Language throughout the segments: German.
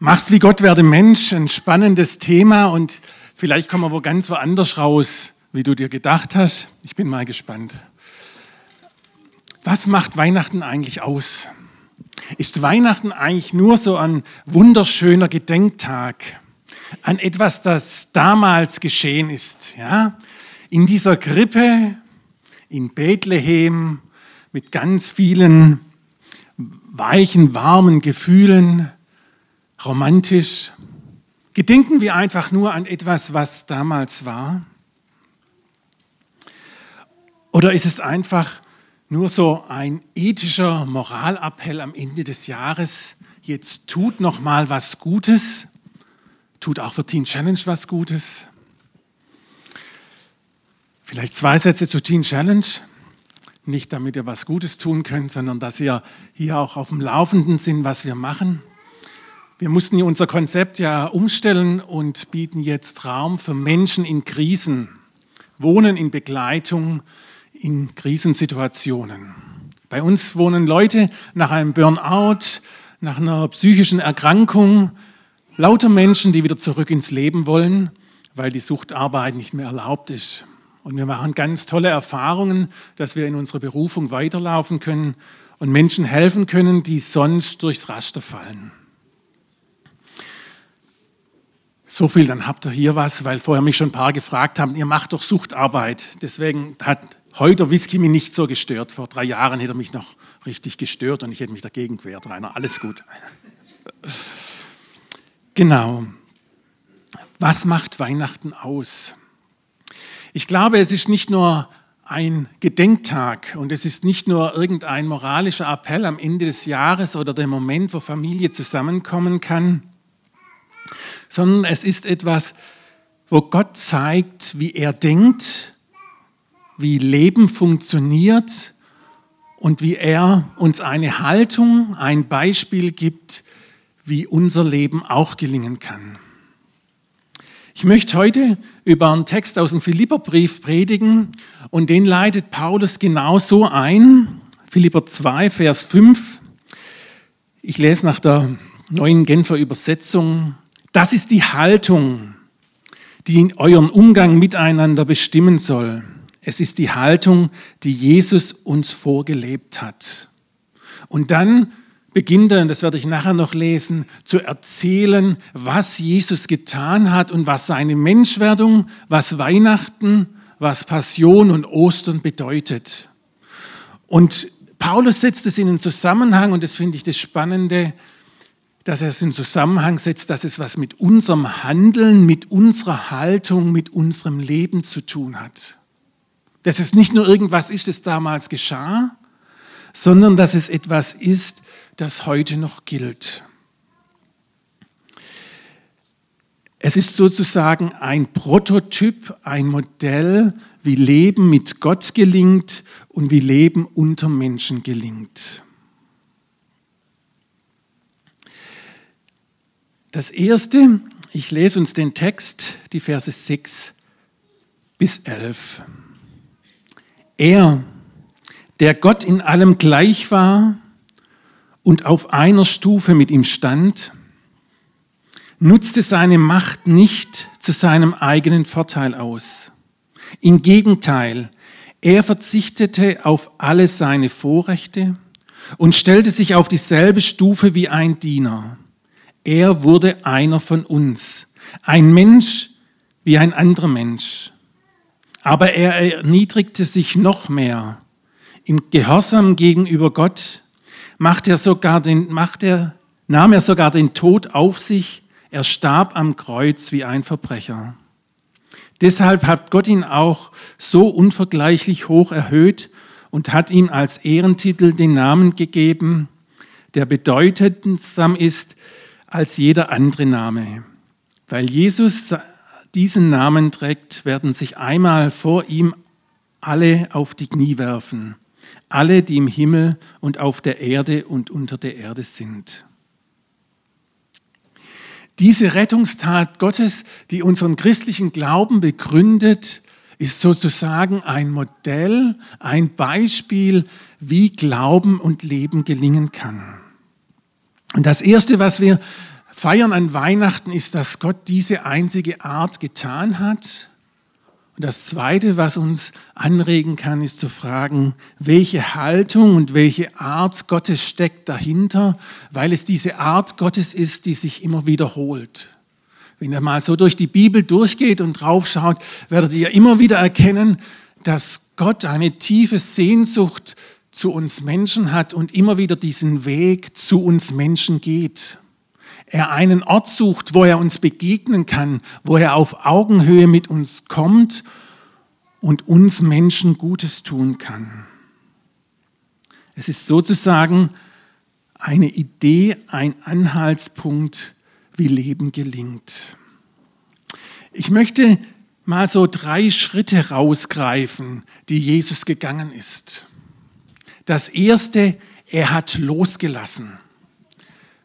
Machst wie Gott werde Mensch, ein spannendes Thema und vielleicht kommen wir wo ganz woanders raus, wie du dir gedacht hast. Ich bin mal gespannt. Was macht Weihnachten eigentlich aus? Ist Weihnachten eigentlich nur so ein wunderschöner Gedenktag an etwas, das damals geschehen ist? Ja? In dieser Krippe in Bethlehem mit ganz vielen weichen, warmen Gefühlen romantisch? Gedenken wir einfach nur an etwas, was damals war? Oder ist es einfach nur so ein ethischer Moralappell am Ende des Jahres? Jetzt tut noch mal was Gutes, tut auch für Teen Challenge was Gutes. Vielleicht zwei Sätze zu Teen Challenge. Nicht damit ihr was Gutes tun könnt, sondern dass ihr hier auch auf dem Laufenden sind, was wir machen. Wir mussten unser Konzept ja umstellen und bieten jetzt Raum für Menschen in Krisen, Wohnen in Begleitung in Krisensituationen. Bei uns wohnen Leute nach einem Burnout, nach einer psychischen Erkrankung, lauter Menschen, die wieder zurück ins Leben wollen, weil die Suchtarbeit nicht mehr erlaubt ist. Und wir machen ganz tolle Erfahrungen, dass wir in unserer Berufung weiterlaufen können und Menschen helfen können, die sonst durchs Raster fallen. So viel, dann habt ihr hier was, weil vorher mich schon ein paar gefragt haben, ihr macht doch Suchtarbeit. Deswegen hat heute Whisky mich nicht so gestört. Vor drei Jahren hätte er mich noch richtig gestört und ich hätte mich dagegen gewehrt, Rainer. Alles gut. Genau. Was macht Weihnachten aus? Ich glaube, es ist nicht nur ein Gedenktag und es ist nicht nur irgendein moralischer Appell am Ende des Jahres oder der Moment, wo Familie zusammenkommen kann, sondern es ist etwas, wo Gott zeigt, wie er denkt, wie Leben funktioniert und wie er uns eine Haltung, ein Beispiel gibt, wie unser Leben auch gelingen kann. Ich möchte heute über einen Text aus dem Philipperbrief predigen und den leitet Paulus genau so ein. Philipper 2, Vers 5. Ich lese nach der neuen Genfer Übersetzung. Das ist die Haltung, die euren Umgang miteinander bestimmen soll. Es ist die Haltung, die Jesus uns vorgelebt hat. Und dann beginnt er, und das werde ich nachher noch lesen, zu erzählen, was Jesus getan hat und was seine Menschwerdung, was Weihnachten, was Passion und Ostern bedeutet. Und Paulus setzt es in den Zusammenhang, und das finde ich das Spannende, dass er es in Zusammenhang setzt, dass es was mit unserem Handeln, mit unserer Haltung, mit unserem Leben zu tun hat. Dass es nicht nur irgendwas ist, das damals geschah, sondern dass es etwas ist, das heute noch gilt. Es ist sozusagen ein Prototyp, ein Modell, wie Leben mit Gott gelingt und wie Leben unter Menschen gelingt. Das erste, ich lese uns den Text, die Verse 6 bis 11. Er, der Gott in allem gleich war und auf einer Stufe mit ihm stand, nutzte seine Macht nicht zu seinem eigenen Vorteil aus. Im Gegenteil, er verzichtete auf alle seine Vorrechte und stellte sich auf dieselbe Stufe wie ein Diener er wurde einer von uns, ein Mensch wie ein anderer Mensch. Aber er erniedrigte sich noch mehr. Im Gehorsam gegenüber Gott macht er sogar den, macht er, nahm er sogar den Tod auf sich. Er starb am Kreuz wie ein Verbrecher. Deshalb hat Gott ihn auch so unvergleichlich hoch erhöht und hat ihm als Ehrentitel den Namen gegeben, der bedeutendsam ist als jeder andere Name. Weil Jesus diesen Namen trägt, werden sich einmal vor ihm alle auf die Knie werfen, alle, die im Himmel und auf der Erde und unter der Erde sind. Diese Rettungstat Gottes, die unseren christlichen Glauben begründet, ist sozusagen ein Modell, ein Beispiel, wie Glauben und Leben gelingen kann. Und das Erste, was wir feiern an Weihnachten ist, dass Gott diese einzige Art getan hat. Und das Zweite, was uns anregen kann, ist zu fragen, welche Haltung und welche Art Gottes steckt dahinter, weil es diese Art Gottes ist, die sich immer wiederholt. Wenn ihr mal so durch die Bibel durchgeht und draufschaut, werdet ihr immer wieder erkennen, dass Gott eine tiefe Sehnsucht zu uns Menschen hat und immer wieder diesen Weg zu uns Menschen geht. Er einen Ort sucht, wo er uns begegnen kann, wo er auf Augenhöhe mit uns kommt und uns Menschen Gutes tun kann. Es ist sozusagen eine Idee, ein Anhaltspunkt, wie Leben gelingt. Ich möchte mal so drei Schritte rausgreifen, die Jesus gegangen ist. Das erste, er hat losgelassen.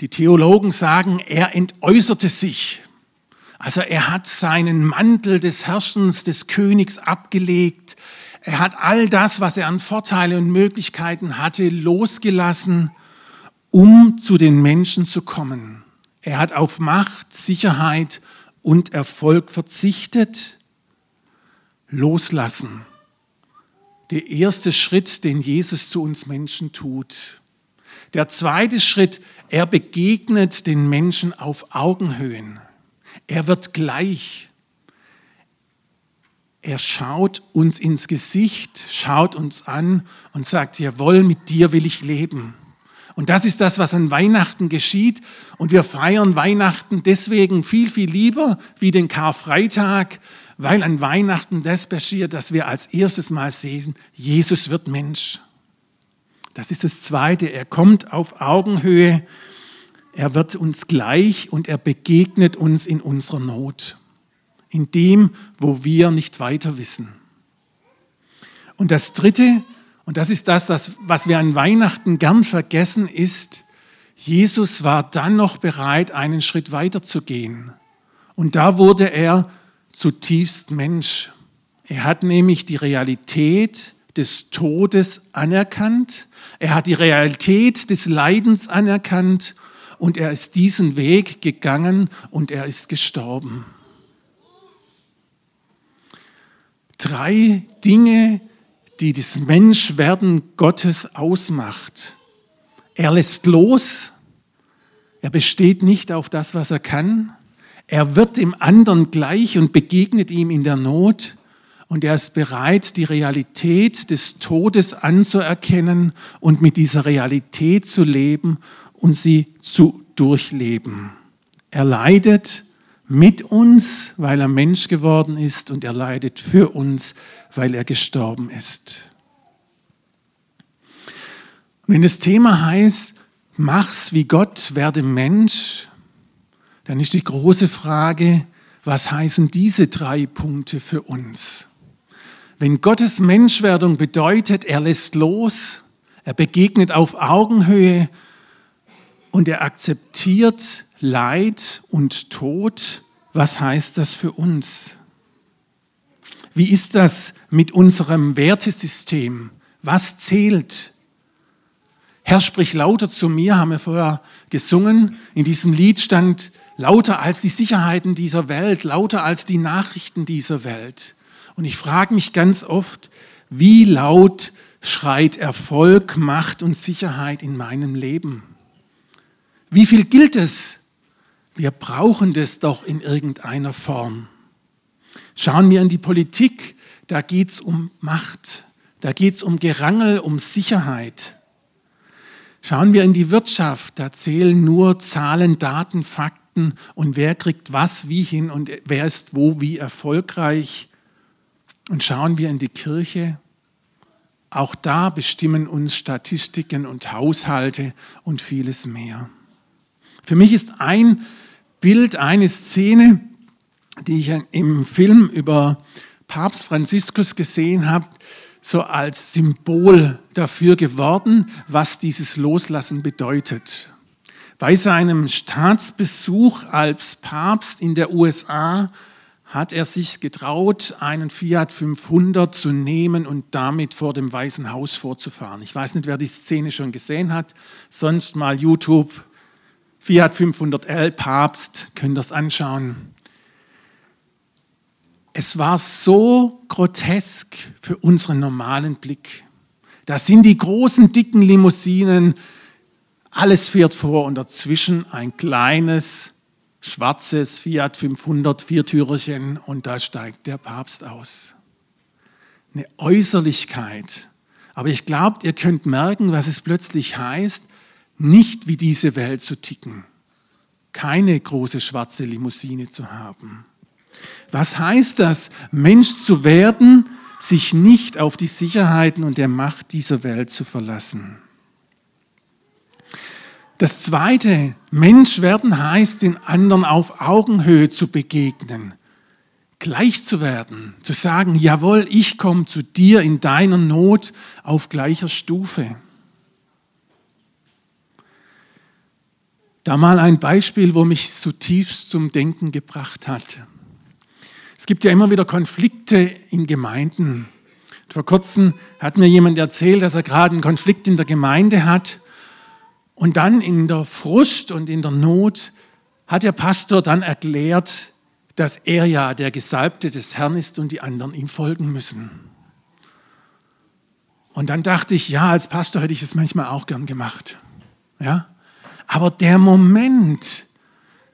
Die Theologen sagen, er entäußerte sich. Also er hat seinen Mantel des Herrschens, des Königs abgelegt. Er hat all das, was er an Vorteile und Möglichkeiten hatte, losgelassen, um zu den Menschen zu kommen. Er hat auf Macht, Sicherheit und Erfolg verzichtet. Loslassen. Der erste Schritt, den Jesus zu uns Menschen tut. Der zweite Schritt, er begegnet den Menschen auf Augenhöhen. Er wird gleich. Er schaut uns ins Gesicht, schaut uns an und sagt, jawohl, mit dir will ich leben. Und das ist das, was an Weihnachten geschieht. Und wir feiern Weihnachten deswegen viel, viel lieber wie den Karfreitag, weil an Weihnachten das passiert, dass wir als erstes Mal sehen, Jesus wird Mensch. Das ist das Zweite. Er kommt auf Augenhöhe, er wird uns gleich und er begegnet uns in unserer Not, in dem, wo wir nicht weiter wissen. Und das Dritte, und das ist das, was wir an Weihnachten gern vergessen, ist, Jesus war dann noch bereit, einen Schritt weiter zu gehen. Und da wurde er zutiefst Mensch. Er hat nämlich die Realität des Todes anerkannt. Er hat die Realität des Leidens anerkannt und er ist diesen Weg gegangen und er ist gestorben. Drei Dinge, die das Menschwerden Gottes ausmacht. Er lässt los, er besteht nicht auf das, was er kann, er wird dem anderen gleich und begegnet ihm in der Not und er ist bereit, die Realität des Todes anzuerkennen und mit dieser Realität zu leben und sie zu durchleben. Er leidet mit uns, weil er Mensch geworden ist und er leidet für uns, weil er gestorben ist. wenn das Thema heißt, mach's wie Gott, werde Mensch, dann ist die große Frage, was heißen diese drei Punkte für uns? Wenn Gottes Menschwerdung bedeutet, er lässt los, er begegnet auf Augenhöhe und er akzeptiert Leid und Tod, was heißt das für uns? Wie ist das mit unserem Wertesystem? Was zählt? Herr, sprich lauter zu mir, haben wir vorher gesungen. In diesem Lied stand lauter als die Sicherheiten dieser Welt, lauter als die Nachrichten dieser Welt. Und ich frage mich ganz oft, wie laut schreit Erfolg, Macht und Sicherheit in meinem Leben? Wie viel gilt es? Wir brauchen das doch in irgendeiner Form. Schauen wir in die Politik, da geht es um Macht, da geht es um Gerangel, um Sicherheit. Schauen wir in die Wirtschaft, da zählen nur Zahlen, Daten, Fakten und wer kriegt was wie hin und wer ist wo wie erfolgreich. Und schauen wir in die Kirche, auch da bestimmen uns Statistiken und Haushalte und vieles mehr. Für mich ist ein Bild, eine Szene, die ich im Film über Papst Franziskus gesehen habe, so als Symbol dafür geworden, was dieses Loslassen bedeutet. Bei seinem Staatsbesuch als Papst in der USA hat er sich getraut, einen Fiat 500 zu nehmen und damit vor dem Weißen Haus vorzufahren. Ich weiß nicht, wer die Szene schon gesehen hat, sonst mal YouTube Fiat 500L, Papst, könnt ihr es anschauen. Es war so grotesk für unseren normalen Blick. Da sind die großen, dicken Limousinen, alles fährt vor und dazwischen ein kleines, schwarzes Fiat 500 Viertürerchen und da steigt der Papst aus. Eine Äußerlichkeit. Aber ich glaube, ihr könnt merken, was es plötzlich heißt, nicht wie diese Welt zu ticken. Keine große schwarze Limousine zu haben. Was heißt das, Mensch zu werden, sich nicht auf die Sicherheiten und der Macht dieser Welt zu verlassen? Das zweite, Mensch werden heißt, den anderen auf Augenhöhe zu begegnen, gleich zu werden, zu sagen, jawohl, ich komme zu dir in deiner Not auf gleicher Stufe. Da mal ein Beispiel, wo mich zutiefst zum Denken gebracht hat. Es gibt ja immer wieder Konflikte in Gemeinden. Vor kurzem hat mir jemand erzählt, dass er gerade einen Konflikt in der Gemeinde hat und dann in der Frust und in der Not hat der Pastor dann erklärt, dass er ja der Gesalbte des Herrn ist und die anderen ihm folgen müssen. Und dann dachte ich, ja, als Pastor hätte ich es manchmal auch gern gemacht. Ja? Aber der Moment,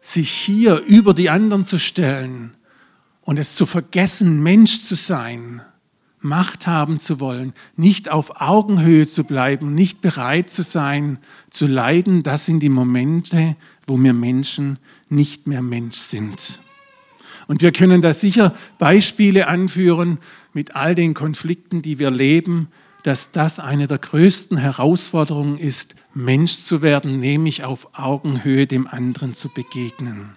sich hier über die anderen zu stellen und es zu vergessen, Mensch zu sein, Macht haben zu wollen, nicht auf Augenhöhe zu bleiben, nicht bereit zu sein, zu leiden, das sind die Momente, wo wir Menschen nicht mehr Mensch sind. Und wir können da sicher Beispiele anführen mit all den Konflikten, die wir leben, dass das eine der größten Herausforderungen ist, Mensch zu werden, nämlich auf Augenhöhe dem anderen zu begegnen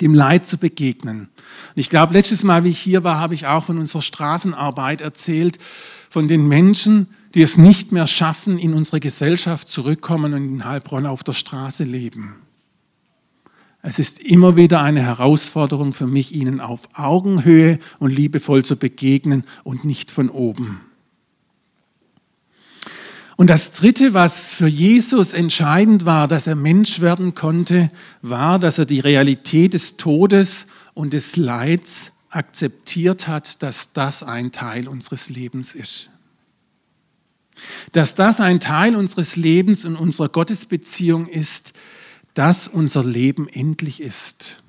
dem Leid zu begegnen. Und ich glaube, letztes Mal, wie ich hier war, habe ich auch von unserer Straßenarbeit erzählt, von den Menschen, die es nicht mehr schaffen, in unsere Gesellschaft zurückkommen und in Heilbronn auf der Straße leben. Es ist immer wieder eine Herausforderung für mich, ihnen auf Augenhöhe und liebevoll zu begegnen und nicht von oben. Und das Dritte, was für Jesus entscheidend war, dass er Mensch werden konnte, war, dass er die Realität des Todes und des Leids akzeptiert hat, dass das ein Teil unseres Lebens ist. Dass das ein Teil unseres Lebens und unserer Gottesbeziehung ist, dass unser Leben endlich ist.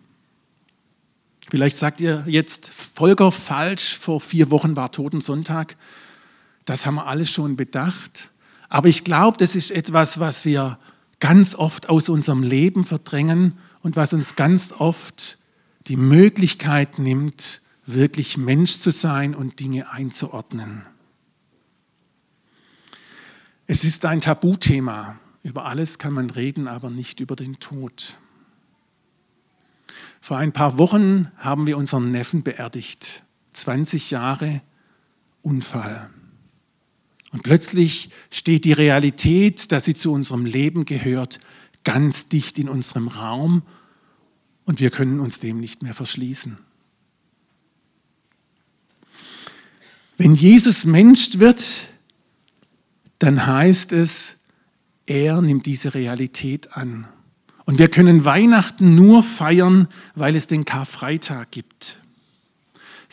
Vielleicht sagt ihr jetzt, Volker, falsch, vor vier Wochen war Totensonntag. Das haben wir alles schon bedacht. Aber ich glaube, das ist etwas, was wir ganz oft aus unserem Leben verdrängen und was uns ganz oft die Möglichkeit nimmt, wirklich Mensch zu sein und Dinge einzuordnen. Es ist ein Tabuthema. Über alles kann man reden, aber nicht über den Tod. Vor ein paar Wochen haben wir unseren Neffen beerdigt. 20 Jahre Unfall. Und plötzlich steht die Realität, dass sie zu unserem Leben gehört, ganz dicht in unserem Raum und wir können uns dem nicht mehr verschließen. Wenn Jesus Mensch wird, dann heißt es, er nimmt diese Realität an. Und wir können Weihnachten nur feiern, weil es den Karfreitag gibt.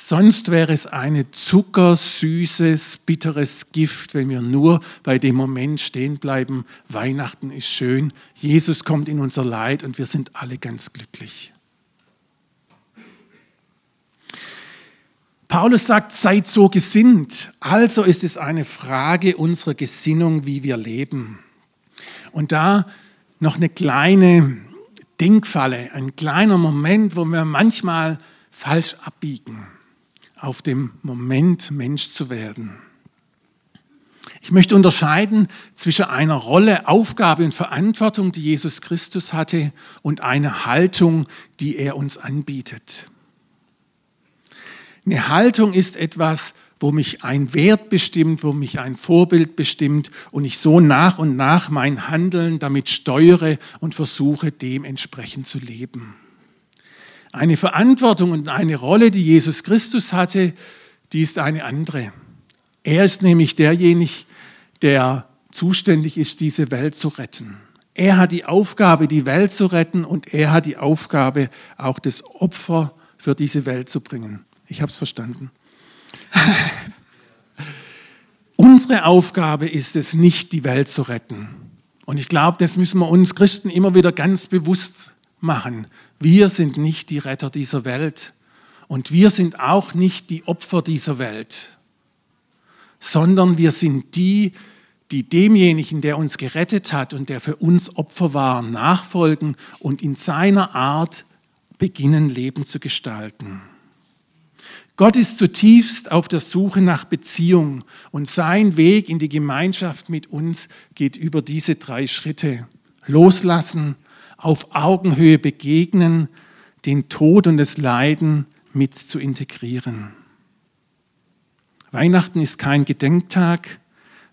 Sonst wäre es eine zuckersüßes, bitteres Gift, wenn wir nur bei dem Moment stehen bleiben, Weihnachten ist schön, Jesus kommt in unser Leid und wir sind alle ganz glücklich. Paulus sagt, seid so gesinnt. Also ist es eine Frage unserer Gesinnung, wie wir leben. Und da noch eine kleine Denkfalle, ein kleiner Moment, wo wir manchmal falsch abbiegen auf dem Moment, Mensch zu werden. Ich möchte unterscheiden zwischen einer Rolle, Aufgabe und Verantwortung, die Jesus Christus hatte, und einer Haltung, die er uns anbietet. Eine Haltung ist etwas, wo mich ein Wert bestimmt, wo mich ein Vorbild bestimmt und ich so nach und nach mein Handeln damit steuere und versuche, dementsprechend zu leben. Eine Verantwortung und eine Rolle, die Jesus Christus hatte, die ist eine andere. Er ist nämlich derjenige, der zuständig ist, diese Welt zu retten. Er hat die Aufgabe, die Welt zu retten und er hat die Aufgabe, auch das Opfer für diese Welt zu bringen. Ich habe es verstanden. Unsere Aufgabe ist es nicht, die Welt zu retten. Und ich glaube, das müssen wir uns Christen immer wieder ganz bewusst machen. Wir sind nicht die Retter dieser Welt und wir sind auch nicht die Opfer dieser Welt, sondern wir sind die, die demjenigen, der uns gerettet hat und der für uns Opfer war, nachfolgen und in seiner Art beginnen, Leben zu gestalten. Gott ist zutiefst auf der Suche nach Beziehung und sein Weg in die Gemeinschaft mit uns geht über diese drei Schritte. Loslassen, auf Augenhöhe begegnen, den Tod und das Leiden mit zu integrieren. Weihnachten ist kein Gedenktag.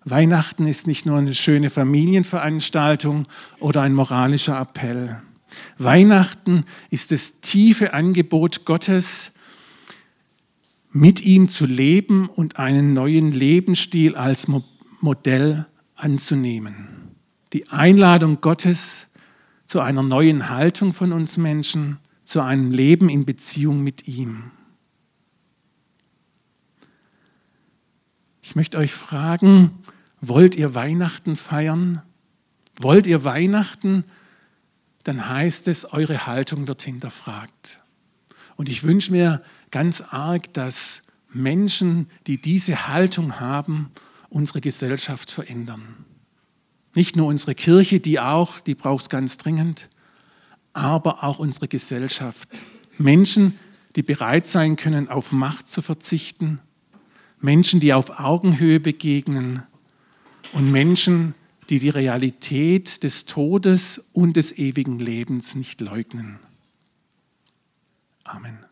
Weihnachten ist nicht nur eine schöne Familienveranstaltung oder ein moralischer Appell. Weihnachten ist das tiefe Angebot Gottes, mit ihm zu leben und einen neuen Lebensstil als Modell anzunehmen. Die Einladung Gottes zu einer neuen Haltung von uns Menschen, zu einem Leben in Beziehung mit ihm. Ich möchte euch fragen, wollt ihr Weihnachten feiern? Wollt ihr Weihnachten? Dann heißt es, eure Haltung wird hinterfragt. Und ich wünsche mir, ganz arg, dass Menschen, die diese Haltung haben, unsere Gesellschaft verändern. Nicht nur unsere Kirche, die auch, die braucht es ganz dringend, aber auch unsere Gesellschaft. Menschen, die bereit sein können, auf Macht zu verzichten, Menschen, die auf Augenhöhe begegnen und Menschen, die die Realität des Todes und des ewigen Lebens nicht leugnen. Amen.